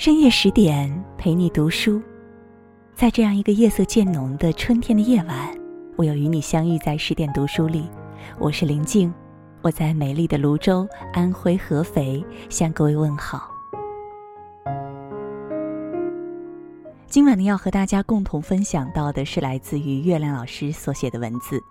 深夜十点陪你读书，在这样一个夜色渐浓的春天的夜晚，我又与你相遇在十点读书里。我是林静，我在美丽的泸州安徽合肥向各位问好。今晚呢，要和大家共同分享到的是来自于月亮老师所写的文字。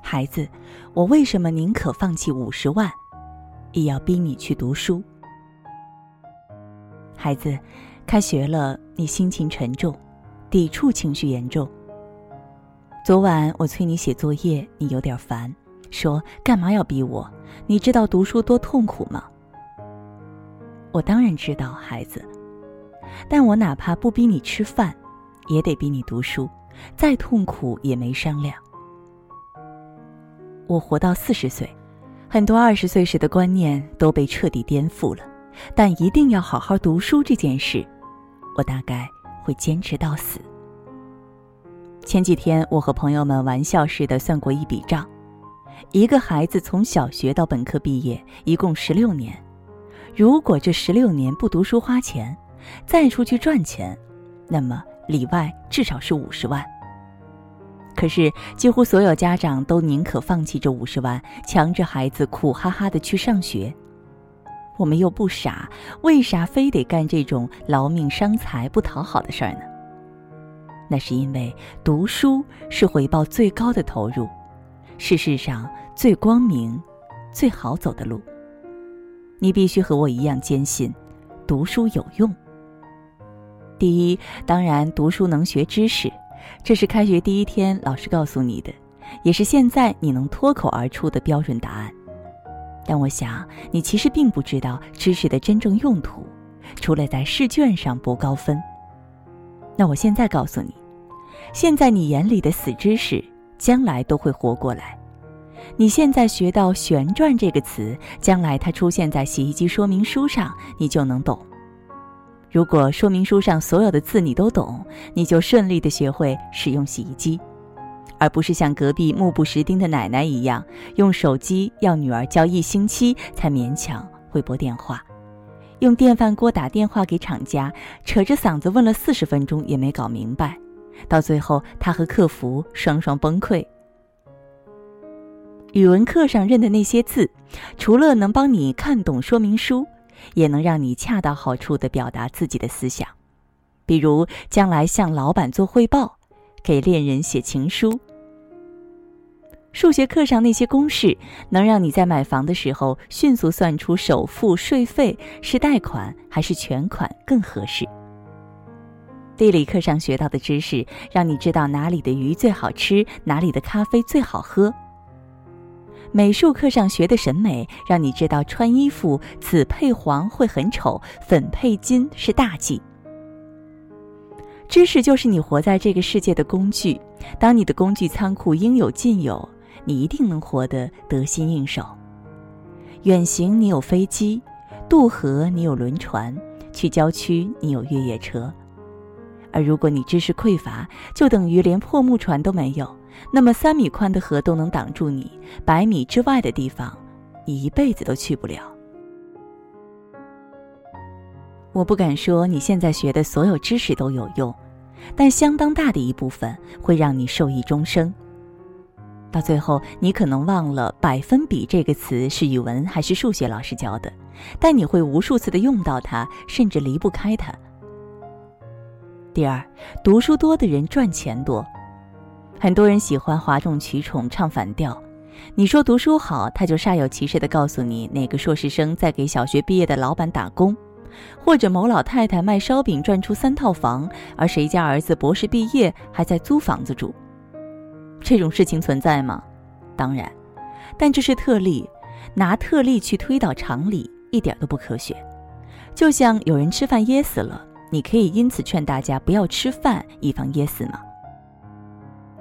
孩子，我为什么宁可放弃五十万，也要逼你去读书？孩子，开学了，你心情沉重，抵触情绪严重。昨晚我催你写作业，你有点烦，说干嘛要逼我？你知道读书多痛苦吗？我当然知道，孩子，但我哪怕不逼你吃饭，也得逼你读书，再痛苦也没商量。我活到四十岁，很多二十岁时的观念都被彻底颠覆了。但一定要好好读书这件事，我大概会坚持到死。前几天，我和朋友们玩笑似的算过一笔账：一个孩子从小学到本科毕业，一共十六年。如果这十六年不读书花钱，再出去赚钱，那么里外至少是五十万。可是，几乎所有家长都宁可放弃这五十万，强制孩子苦哈哈的去上学。我们又不傻，为啥非得干这种劳命伤财、不讨好的事儿呢？那是因为读书是回报最高的投入，是世上最光明、最好走的路。你必须和我一样坚信，读书有用。第一，当然读书能学知识，这是开学第一天老师告诉你的，也是现在你能脱口而出的标准答案。但我想，你其实并不知道知识的真正用途，除了在试卷上博高分。那我现在告诉你，现在你眼里的死知识，将来都会活过来。你现在学到“旋转”这个词，将来它出现在洗衣机说明书上，你就能懂。如果说明书上所有的字你都懂，你就顺利的学会使用洗衣机。而不是像隔壁目不识丁的奶奶一样，用手机要女儿教一星期才勉强会拨电话，用电饭锅打电话给厂家，扯着嗓子问了四十分钟也没搞明白，到最后他和客服双双崩溃。语文课上认的那些字，除了能帮你看懂说明书，也能让你恰到好处地表达自己的思想，比如将来向老板做汇报，给恋人写情书。数学课上那些公式，能让你在买房的时候迅速算出首付、税费是贷款还是全款更合适。地理课上学到的知识，让你知道哪里的鱼最好吃，哪里的咖啡最好喝。美术课上学的审美，让你知道穿衣服紫配黄会很丑，粉配金是大忌。知识就是你活在这个世界的工具，当你的工具仓库应有尽有。你一定能活得得心应手。远行你有飞机，渡河你有轮船，去郊区你有越野车。而如果你知识匮乏，就等于连破木船都没有。那么三米宽的河都能挡住你，百米之外的地方，你一辈子都去不了。我不敢说你现在学的所有知识都有用，但相当大的一部分会让你受益终生。到最后，你可能忘了“百分比”这个词是语文还是数学老师教的，但你会无数次的用到它，甚至离不开它。第二，读书多的人赚钱多，很多人喜欢哗众取宠、唱反调。你说读书好，他就煞有其事的告诉你哪个硕士生在给小学毕业的老板打工，或者某老太太卖烧饼赚出三套房，而谁家儿子博士毕业还在租房子住。这种事情存在吗？当然，但这是特例，拿特例去推导常理一点都不科学。就像有人吃饭噎死了，你可以因此劝大家不要吃饭，以防噎死吗？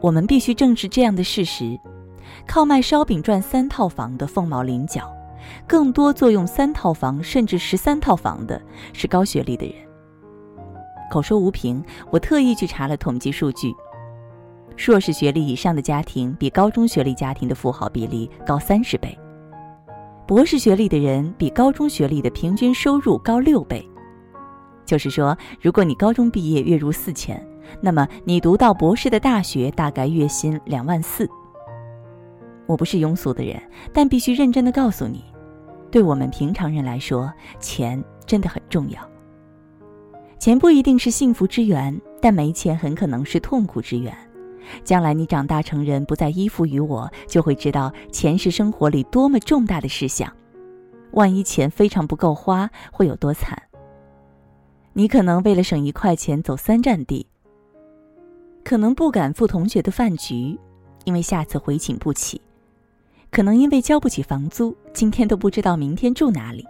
我们必须正视这样的事实：靠卖烧饼赚三套房的凤毛麟角，更多坐拥三套房甚至十三套房的是高学历的人。口说无凭，我特意去查了统计数据。硕士学历以上的家庭比高中学历家庭的富豪比例高三十倍，博士学历的人比高中学历的平均收入高六倍。就是说，如果你高中毕业月入四千，那么你读到博士的大学大概月薪两万四。我不是庸俗的人，但必须认真的告诉你，对我们平常人来说，钱真的很重要。钱不一定是幸福之源，但没钱很可能是痛苦之源。将来你长大成人，不再依附于我，就会知道钱是生活里多么重大的事项。万一钱非常不够花，会有多惨？你可能为了省一块钱走三站地，可能不敢赴同学的饭局，因为下次回请不起；可能因为交不起房租，今天都不知道明天住哪里。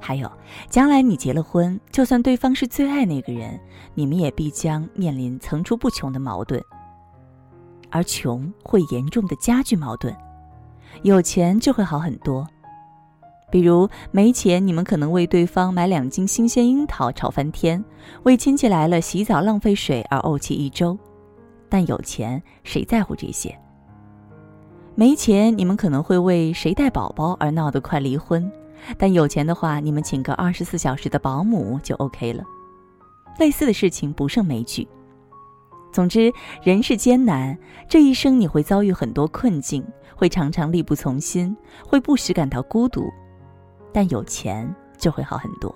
还有，将来你结了婚，就算对方是最爱那个人，你们也必将面临层出不穷的矛盾。而穷会严重的加剧矛盾，有钱就会好很多。比如没钱，你们可能为对方买两斤新鲜樱桃吵翻天，为亲戚来了洗澡浪费水而怄气一周。但有钱，谁在乎这些？没钱，你们可能会为谁带宝宝而闹得快离婚，但有钱的话，你们请个二十四小时的保姆就 OK 了。类似的事情不胜枚举。总之，人世艰难，这一生你会遭遇很多困境，会常常力不从心，会不时感到孤独。但有钱就会好很多。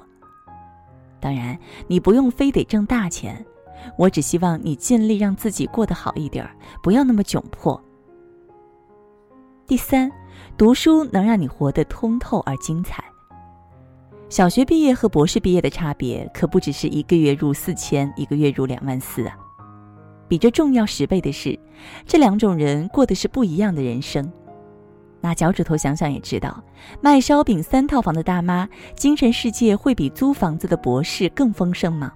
当然，你不用非得挣大钱，我只希望你尽力让自己过得好一点，不要那么窘迫。第三，读书能让你活得通透而精彩。小学毕业和博士毕业的差别，可不只是一个月入四千，一个月入两万四啊。比这重要十倍的是，这两种人过的是不一样的人生。拿脚趾头想想也知道，卖烧饼三套房的大妈，精神世界会比租房子的博士更丰盛吗？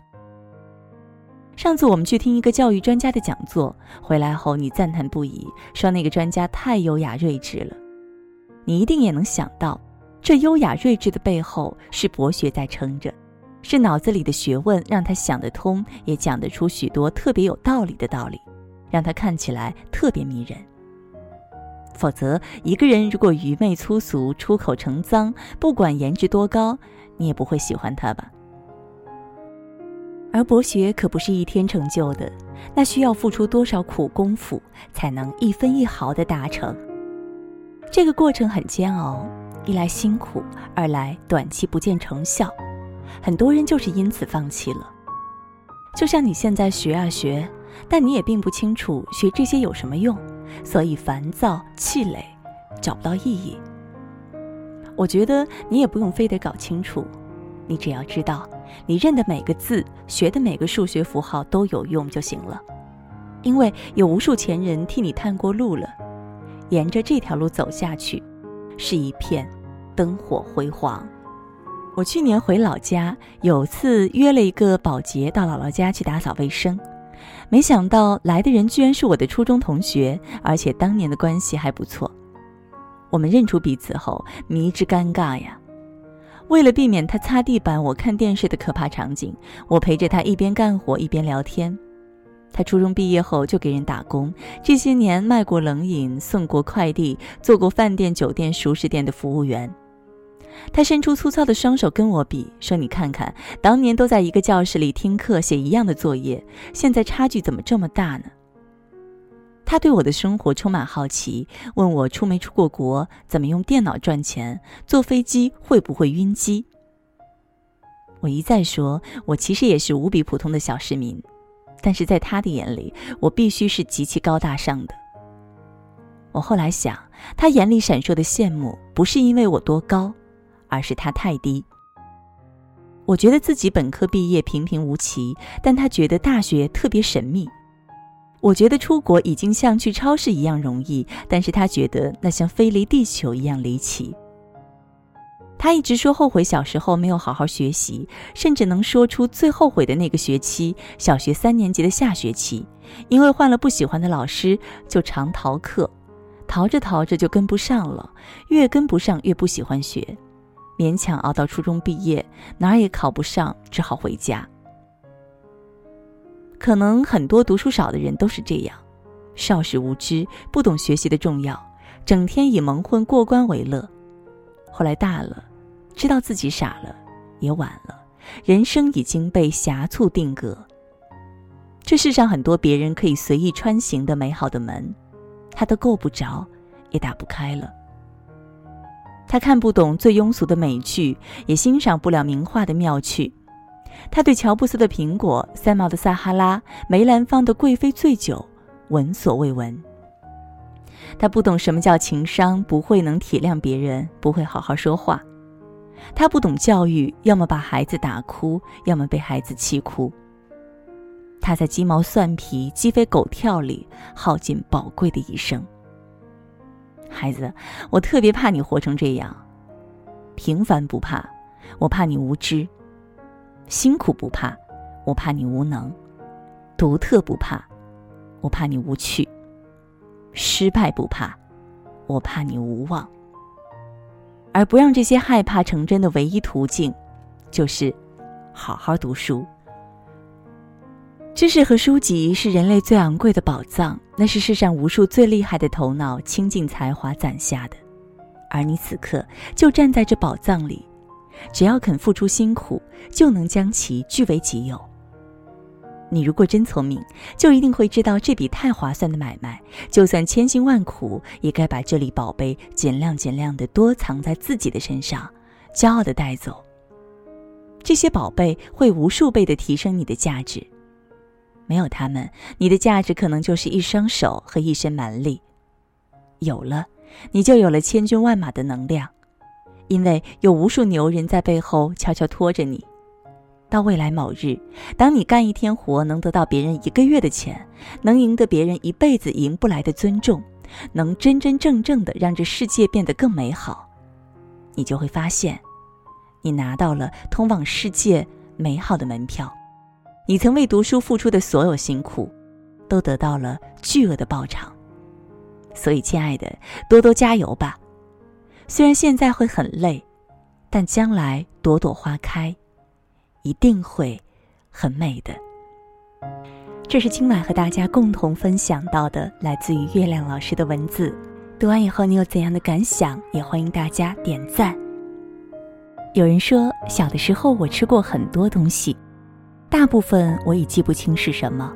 上次我们去听一个教育专家的讲座，回来后你赞叹不已，说那个专家太优雅睿智了。你一定也能想到，这优雅睿智的背后是博学在撑着。是脑子里的学问让他想得通，也讲得出许多特别有道理的道理，让他看起来特别迷人。否则，一个人如果愚昧粗俗、出口成脏，不管颜值多高，你也不会喜欢他吧？而博学可不是一天成就的，那需要付出多少苦功夫才能一分一毫的达成？这个过程很煎熬，一来辛苦，二来短期不见成效。很多人就是因此放弃了。就像你现在学啊学，但你也并不清楚学这些有什么用，所以烦躁气馁，找不到意义。我觉得你也不用非得搞清楚，你只要知道，你认的每个字，学的每个数学符号都有用就行了。因为有无数前人替你探过路了，沿着这条路走下去，是一片灯火辉煌。我去年回老家，有次约了一个保洁到姥姥家去打扫卫生，没想到来的人居然是我的初中同学，而且当年的关系还不错。我们认出彼此后，迷之尴尬呀。为了避免他擦地板、我看电视的可怕场景，我陪着他一边干活一边聊天。他初中毕业后就给人打工，这些年卖过冷饮、送过快递、做过饭店、酒店、熟食店的服务员。他伸出粗糙的双手跟我比，说：“你看看，当年都在一个教室里听课、写一样的作业，现在差距怎么这么大呢？”他对我的生活充满好奇，问我出没出过国，怎么用电脑赚钱，坐飞机会不会晕机。我一再说，我其实也是无比普通的小市民，但是在他的眼里，我必须是极其高大上的。我后来想，他眼里闪烁的羡慕，不是因为我多高。而是他太低。我觉得自己本科毕业平平无奇，但他觉得大学特别神秘。我觉得出国已经像去超市一样容易，但是他觉得那像飞离地球一样离奇。他一直说后悔小时候没有好好学习，甚至能说出最后悔的那个学期——小学三年级的下学期，因为换了不喜欢的老师，就常逃课，逃着逃着就跟不上了，越跟不上越不喜欢学。勉强熬到初中毕业，哪儿也考不上，只好回家。可能很多读书少的人都是这样，少时无知，不懂学习的重要，整天以蒙混过关为乐。后来大了，知道自己傻了，也晚了，人生已经被狭促定格。这世上很多别人可以随意穿行的美好的门，他都够不着，也打不开了。他看不懂最庸俗的美剧，也欣赏不了名画的妙趣。他对乔布斯的苹果、三毛的撒哈拉、梅兰芳的贵妃醉酒闻所未闻。他不懂什么叫情商，不会能体谅别人，不会好好说话。他不懂教育，要么把孩子打哭，要么被孩子气哭。他在鸡毛蒜皮、鸡飞狗跳里耗尽宝贵的一生。孩子，我特别怕你活成这样。平凡不怕，我怕你无知；辛苦不怕，我怕你无能；独特不怕，我怕你无趣；失败不怕，我怕你无望。而不让这些害怕成真的唯一途径，就是好好读书。知识和书籍是人类最昂贵的宝藏，那是世上无数最厉害的头脑倾尽才华攒下的，而你此刻就站在这宝藏里，只要肯付出辛苦，就能将其据为己有。你如果真聪明，就一定会知道这笔太划算的买卖，就算千辛万苦，也该把这粒宝贝尽量尽量的多藏在自己的身上，骄傲的带走。这些宝贝会无数倍的提升你的价值。没有他们，你的价值可能就是一双手和一身蛮力；有了，你就有了千军万马的能量，因为有无数牛人在背后悄悄拖着你。到未来某日，当你干一天活能得到别人一个月的钱，能赢得别人一辈子赢不来的尊重，能真真正正的让这世界变得更美好，你就会发现，你拿到了通往世界美好的门票。你曾为读书付出的所有辛苦，都得到了巨额的报偿。所以，亲爱的，多多加油吧！虽然现在会很累，但将来朵朵花开，一定会很美的。这是今晚和大家共同分享到的来自于月亮老师的文字。读完以后，你有怎样的感想？也欢迎大家点赞。有人说，小的时候我吃过很多东西。大部分我已记不清是什么，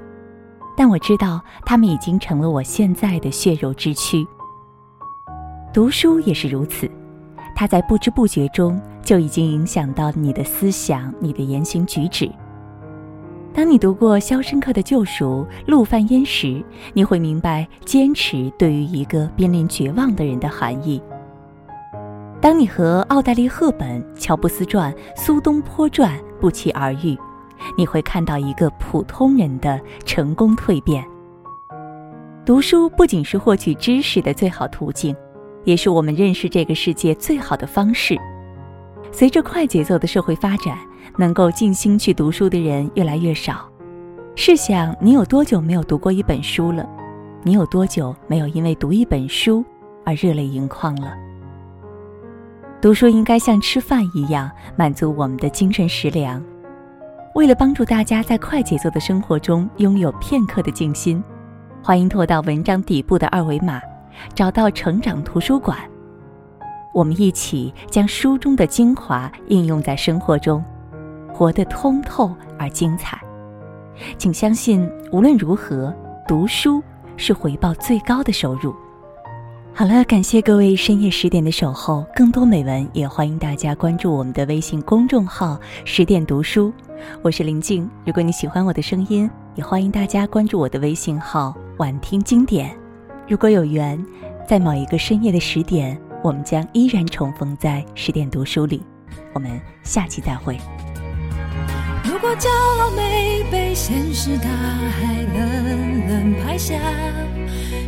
但我知道它们已经成了我现在的血肉之躯。读书也是如此，它在不知不觉中就已经影响到你的思想、你的言行举止。当你读过《肖申克的救赎》《陆犯焉》时，你会明白坚持对于一个濒临绝望的人的含义。当你和奥黛丽·赫本、乔布斯传、苏东坡传不期而遇。你会看到一个普通人的成功蜕变。读书不仅是获取知识的最好途径，也是我们认识这个世界最好的方式。随着快节奏的社会发展，能够静心去读书的人越来越少。试想，你有多久没有读过一本书了？你有多久没有因为读一本书而热泪盈眶了？读书应该像吃饭一样，满足我们的精神食粮。为了帮助大家在快节奏的生活中拥有片刻的静心，欢迎拖到文章底部的二维码，找到成长图书馆。我们一起将书中的精华应用在生活中，活得通透而精彩。请相信，无论如何，读书是回报最高的收入。好了，感谢各位深夜十点的守候。更多美文，也欢迎大家关注我们的微信公众号“十点读书”。我是林静。如果你喜欢我的声音，也欢迎大家关注我的微信号“晚听经典”。如果有缘，在某一个深夜的十点，我们将依然重逢在十点读书里。我们下期再会。如果骄傲没被现实大海冷冷拍下，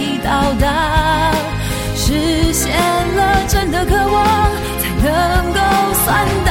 已到达，实现了真的渴望，才能够算到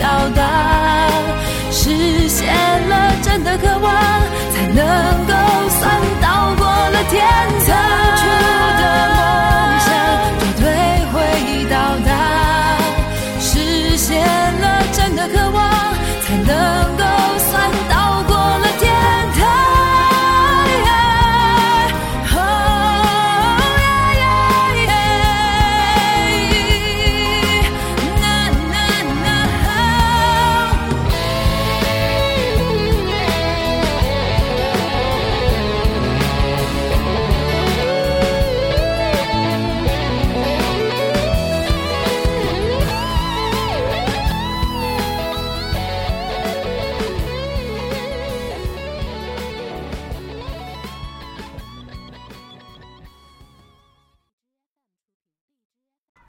到达实现了，真的渴望才能。